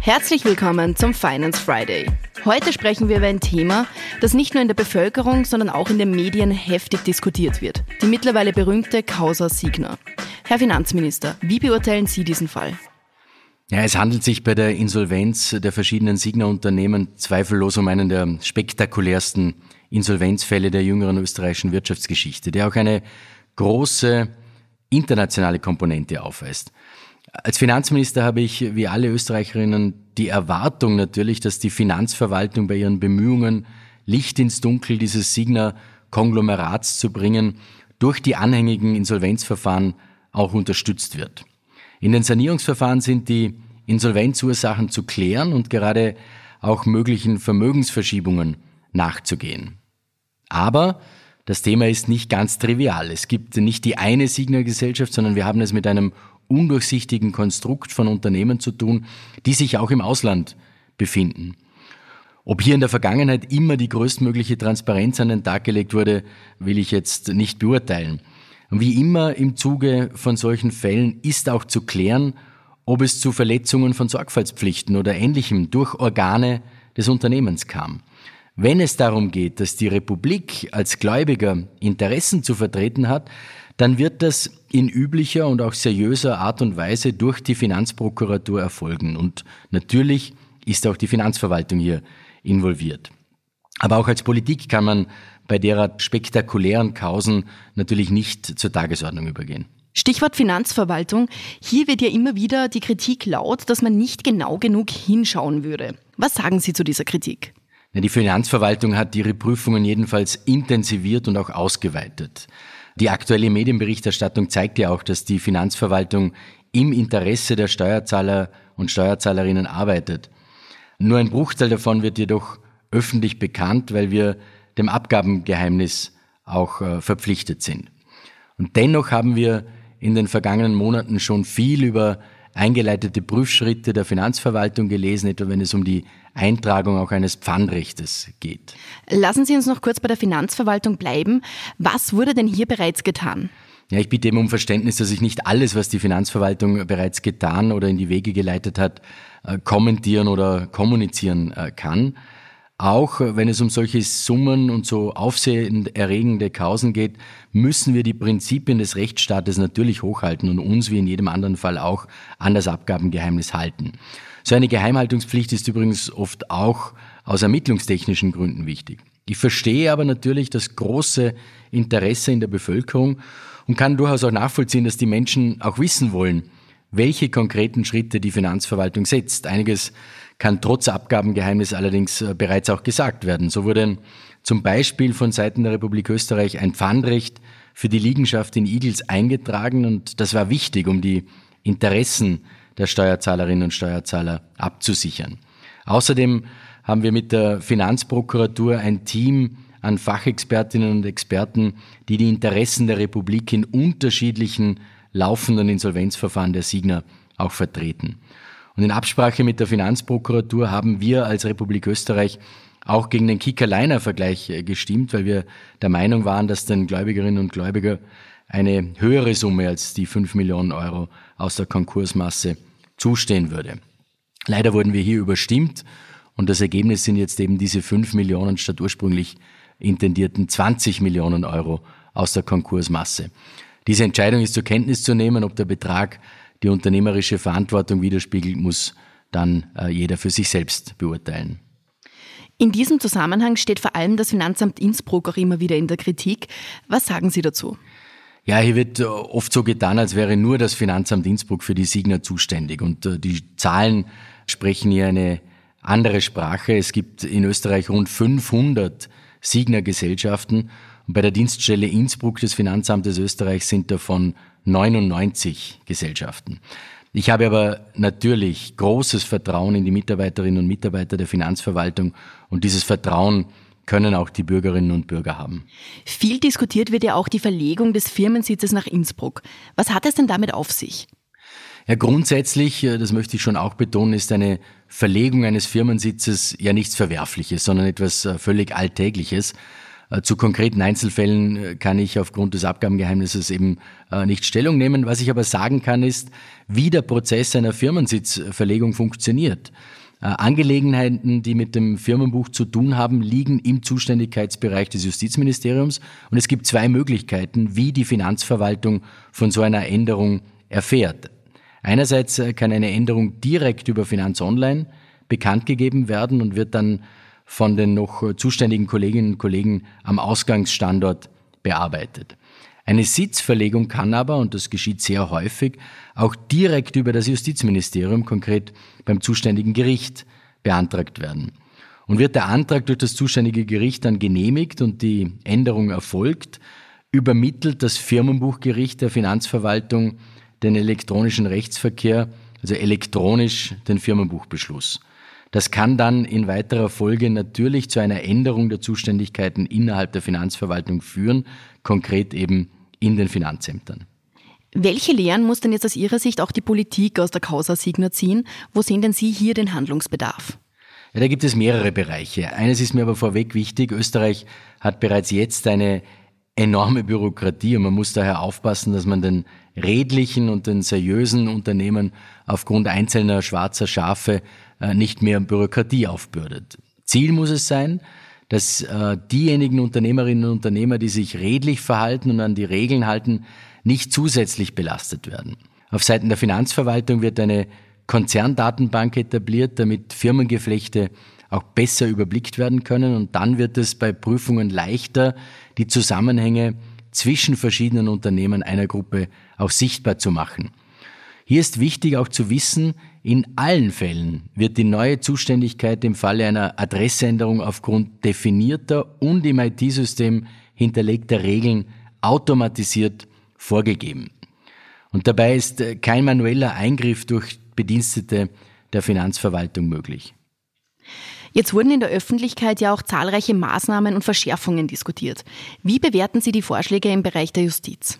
Herzlich willkommen zum Finance Friday. Heute sprechen wir über ein Thema, das nicht nur in der Bevölkerung, sondern auch in den Medien heftig diskutiert wird. Die mittlerweile berühmte Causa Signa. Herr Finanzminister, wie beurteilen Sie diesen Fall? Ja, es handelt sich bei der Insolvenz der verschiedenen Signa-Unternehmen zweifellos um einen der spektakulärsten Insolvenzfälle der jüngeren österreichischen Wirtschaftsgeschichte, der auch eine große internationale Komponente aufweist. Als Finanzminister habe ich, wie alle Österreicherinnen, die Erwartung natürlich, dass die Finanzverwaltung bei ihren Bemühungen, Licht ins Dunkel dieses Signa-Konglomerats zu bringen, durch die anhängigen Insolvenzverfahren auch unterstützt wird. In den Sanierungsverfahren sind die Insolvenzursachen zu klären und gerade auch möglichen Vermögensverschiebungen nachzugehen. Aber das Thema ist nicht ganz trivial. Es gibt nicht die eine Signa-Gesellschaft, sondern wir haben es mit einem undurchsichtigen Konstrukt von Unternehmen zu tun, die sich auch im Ausland befinden. Ob hier in der Vergangenheit immer die größtmögliche Transparenz an den Tag gelegt wurde, will ich jetzt nicht beurteilen. Wie immer im Zuge von solchen Fällen ist auch zu klären, ob es zu Verletzungen von Sorgfaltspflichten oder Ähnlichem durch Organe des Unternehmens kam. Wenn es darum geht, dass die Republik als Gläubiger Interessen zu vertreten hat, dann wird das in üblicher und auch seriöser Art und Weise durch die Finanzprokuratur erfolgen. Und natürlich ist auch die Finanzverwaltung hier involviert. Aber auch als Politik kann man bei derer spektakulären Kausen natürlich nicht zur Tagesordnung übergehen. Stichwort Finanzverwaltung. Hier wird ja immer wieder die Kritik laut, dass man nicht genau genug hinschauen würde. Was sagen Sie zu dieser Kritik? Die Finanzverwaltung hat ihre Prüfungen jedenfalls intensiviert und auch ausgeweitet. Die aktuelle Medienberichterstattung zeigt ja auch, dass die Finanzverwaltung im Interesse der Steuerzahler und Steuerzahlerinnen arbeitet. Nur ein Bruchteil davon wird jedoch öffentlich bekannt, weil wir dem Abgabengeheimnis auch äh, verpflichtet sind. Und dennoch haben wir in den vergangenen Monaten schon viel über eingeleitete Prüfschritte der Finanzverwaltung gelesen, etwa wenn es um die Eintragung auch eines Pfandrechtes geht. Lassen Sie uns noch kurz bei der Finanzverwaltung bleiben. Was wurde denn hier bereits getan? Ja, ich bitte eben um Verständnis, dass ich nicht alles, was die Finanzverwaltung bereits getan oder in die Wege geleitet hat, äh, kommentieren oder kommunizieren äh, kann. Auch wenn es um solche Summen und so aufsehenerregende Kausen geht, müssen wir die Prinzipien des Rechtsstaates natürlich hochhalten und uns wie in jedem anderen Fall auch an das Abgabengeheimnis halten. So eine Geheimhaltungspflicht ist übrigens oft auch aus ermittlungstechnischen Gründen wichtig. Ich verstehe aber natürlich das große Interesse in der Bevölkerung und kann durchaus auch nachvollziehen, dass die Menschen auch wissen wollen, welche konkreten Schritte die Finanzverwaltung setzt. Einiges kann trotz Abgabengeheimnis allerdings äh, bereits auch gesagt werden. So wurde zum Beispiel von Seiten der Republik Österreich ein Pfandrecht für die Liegenschaft in Igels eingetragen und das war wichtig, um die Interessen der Steuerzahlerinnen und Steuerzahler abzusichern. Außerdem haben wir mit der Finanzprokuratur ein Team an Fachexpertinnen und Experten, die die Interessen der Republik in unterschiedlichen laufenden Insolvenzverfahren der Signer auch vertreten. Und in Absprache mit der Finanzprokuratur haben wir als Republik Österreich auch gegen den Kicker-Liner-Vergleich äh, gestimmt, weil wir der Meinung waren, dass den Gläubigerinnen und Gläubiger eine höhere Summe als die 5 Millionen Euro aus der Konkursmasse zustehen würde. Leider wurden wir hier überstimmt und das Ergebnis sind jetzt eben diese 5 Millionen statt ursprünglich intendierten 20 Millionen Euro aus der Konkursmasse. Diese Entscheidung ist zur Kenntnis zu nehmen, ob der Betrag die unternehmerische Verantwortung widerspiegelt, muss dann äh, jeder für sich selbst beurteilen. In diesem Zusammenhang steht vor allem das Finanzamt Innsbruck auch immer wieder in der Kritik. Was sagen Sie dazu? Ja, hier wird äh, oft so getan, als wäre nur das Finanzamt Innsbruck für die Signer zuständig. Und äh, die Zahlen sprechen hier eine andere Sprache. Es gibt in Österreich rund 500 Signer-Gesellschaften. Und bei der Dienststelle Innsbruck des Finanzamtes Österreich sind davon 99 Gesellschaften. Ich habe aber natürlich großes Vertrauen in die Mitarbeiterinnen und Mitarbeiter der Finanzverwaltung und dieses Vertrauen können auch die Bürgerinnen und Bürger haben. Viel diskutiert wird ja auch die Verlegung des Firmensitzes nach Innsbruck. Was hat es denn damit auf sich? Ja, grundsätzlich, äh, das möchte ich schon auch betonen, ist eine Verlegung eines Firmensitzes ja nichts Verwerfliches, sondern etwas äh, völlig Alltägliches. Äh, zu konkreten Einzelfällen äh, kann ich aufgrund des Abgabengeheimnisses eben äh, nicht Stellung nehmen. Was ich aber sagen kann, ist, wie der Prozess einer Firmensitzverlegung funktioniert. Angelegenheiten, die mit dem Firmenbuch zu tun haben, liegen im Zuständigkeitsbereich des Justizministeriums. Und es gibt zwei Möglichkeiten, wie die Finanzverwaltung von so einer Änderung erfährt. Einerseits kann eine Änderung direkt über Finanz Online bekannt gegeben werden und wird dann von den noch zuständigen Kolleginnen und Kollegen am Ausgangsstandort bearbeitet. Eine Sitzverlegung kann aber, und das geschieht sehr häufig, auch direkt über das Justizministerium, konkret beim zuständigen Gericht, beantragt werden. Und wird der Antrag durch das zuständige Gericht dann genehmigt und die Änderung erfolgt, übermittelt das Firmenbuchgericht der Finanzverwaltung den elektronischen Rechtsverkehr, also elektronisch den Firmenbuchbeschluss. Das kann dann in weiterer Folge natürlich zu einer Änderung der Zuständigkeiten innerhalb der Finanzverwaltung führen, konkret eben in den Finanzämtern. Welche Lehren muss denn jetzt aus Ihrer Sicht auch die Politik aus der Causa Signa ziehen? Wo sehen denn Sie hier den Handlungsbedarf? Ja, da gibt es mehrere Bereiche. Eines ist mir aber vorweg wichtig. Österreich hat bereits jetzt eine enorme Bürokratie und man muss daher aufpassen, dass man den redlichen und den seriösen Unternehmen aufgrund einzelner schwarzer Schafe äh, nicht mehr Bürokratie aufbürdet. Ziel muss es sein, dass äh, diejenigen Unternehmerinnen und Unternehmer, die sich redlich verhalten und an die Regeln halten, nicht zusätzlich belastet werden. Auf Seiten der Finanzverwaltung wird eine Konzerndatenbank etabliert, damit Firmengeflechte auch besser überblickt werden können und dann wird es bei Prüfungen leichter, die Zusammenhänge zwischen verschiedenen Unternehmen einer Gruppe auch sichtbar zu machen. Hier ist wichtig auch zu wissen, in allen Fällen wird die neue Zuständigkeit im Falle einer Adressänderung aufgrund definierter und im IT-System hinterlegter Regeln automatisiert vorgegeben. Und dabei ist kein manueller Eingriff durch Bedienstete der Finanzverwaltung möglich. Jetzt wurden in der Öffentlichkeit ja auch zahlreiche Maßnahmen und Verschärfungen diskutiert. Wie bewerten Sie die Vorschläge im Bereich der Justiz?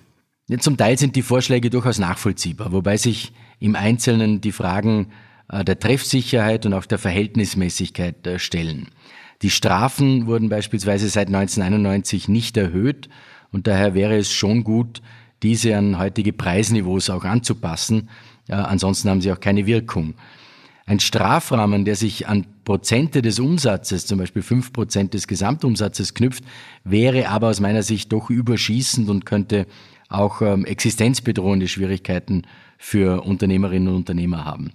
Zum Teil sind die Vorschläge durchaus nachvollziehbar, wobei sich im Einzelnen die Fragen äh, der Treffsicherheit und auch der Verhältnismäßigkeit äh, stellen. Die Strafen wurden beispielsweise seit 1991 nicht erhöht und daher wäre es schon gut, diese an heutige Preisniveaus auch anzupassen. Äh, ansonsten haben sie auch keine Wirkung. Ein Strafrahmen, der sich an Prozente des Umsatzes, zum Beispiel fünf Prozent des Gesamtumsatzes knüpft, wäre aber aus meiner Sicht doch überschießend und könnte auch ähm, existenzbedrohende Schwierigkeiten für Unternehmerinnen und Unternehmer haben.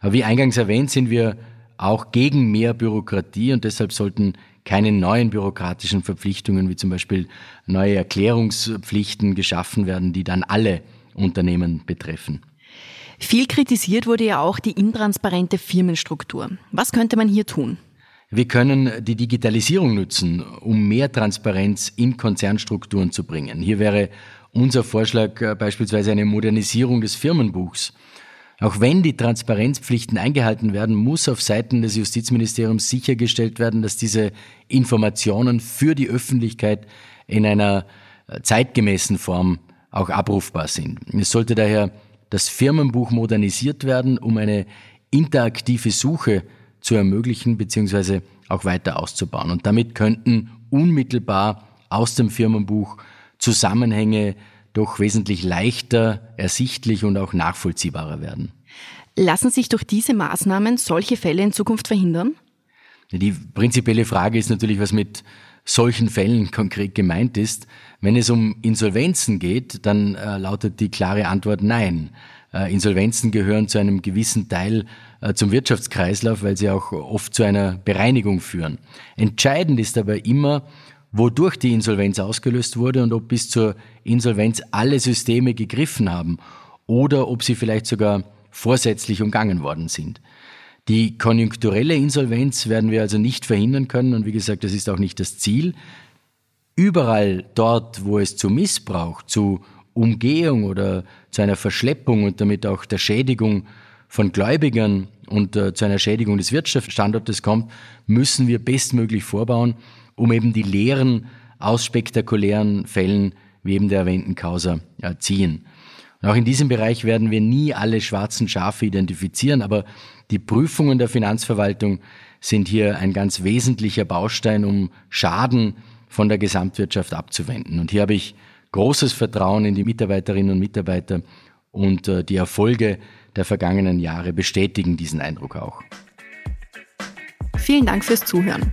Aber wie eingangs erwähnt, sind wir auch gegen mehr Bürokratie und deshalb sollten keine neuen bürokratischen Verpflichtungen wie zum Beispiel neue Erklärungspflichten geschaffen werden, die dann alle Unternehmen betreffen. Viel kritisiert wurde ja auch die intransparente Firmenstruktur. Was könnte man hier tun? Wir können die Digitalisierung nutzen, um mehr Transparenz in Konzernstrukturen zu bringen. Hier wäre unser Vorschlag äh, beispielsweise eine Modernisierung des Firmenbuchs. Auch wenn die Transparenzpflichten eingehalten werden, muss auf Seiten des Justizministeriums sichergestellt werden, dass diese Informationen für die Öffentlichkeit in einer äh, zeitgemäßen Form auch abrufbar sind. Es sollte daher das Firmenbuch modernisiert werden, um eine interaktive Suche zu ermöglichen bzw. auch weiter auszubauen. Und damit könnten unmittelbar aus dem Firmenbuch Zusammenhänge doch wesentlich leichter ersichtlich und auch nachvollziehbarer werden. Lassen sich durch diese Maßnahmen solche Fälle in Zukunft verhindern? Die prinzipielle Frage ist natürlich, was mit solchen Fällen konkret gemeint ist. Wenn es um Insolvenzen geht, dann äh, lautet die klare Antwort nein. Äh, Insolvenzen gehören zu einem gewissen Teil äh, zum Wirtschaftskreislauf, weil sie auch oft zu einer Bereinigung führen. Entscheidend ist aber immer, wodurch die Insolvenz ausgelöst wurde und ob bis zur Insolvenz alle Systeme gegriffen haben oder ob sie vielleicht sogar vorsätzlich umgangen worden sind. Die konjunkturelle Insolvenz werden wir also nicht verhindern können und wie gesagt, das ist auch nicht das Ziel. Überall dort, wo es zu Missbrauch, zu Umgehung oder zu einer Verschleppung und damit auch der Schädigung von Gläubigern und äh, zu einer Schädigung des Wirtschaftsstandortes kommt, müssen wir bestmöglich vorbauen, um eben die Lehren aus spektakulären Fällen wie eben der erwähnten Causa äh, ziehen. Und auch in diesem Bereich werden wir nie alle schwarzen Schafe identifizieren, aber die Prüfungen der Finanzverwaltung sind hier ein ganz wesentlicher Baustein, um Schaden von der Gesamtwirtschaft abzuwenden. Und hier habe ich großes Vertrauen in die Mitarbeiterinnen und Mitarbeiter und äh, die Erfolge der vergangenen Jahre bestätigen diesen Eindruck auch. Vielen Dank fürs Zuhören.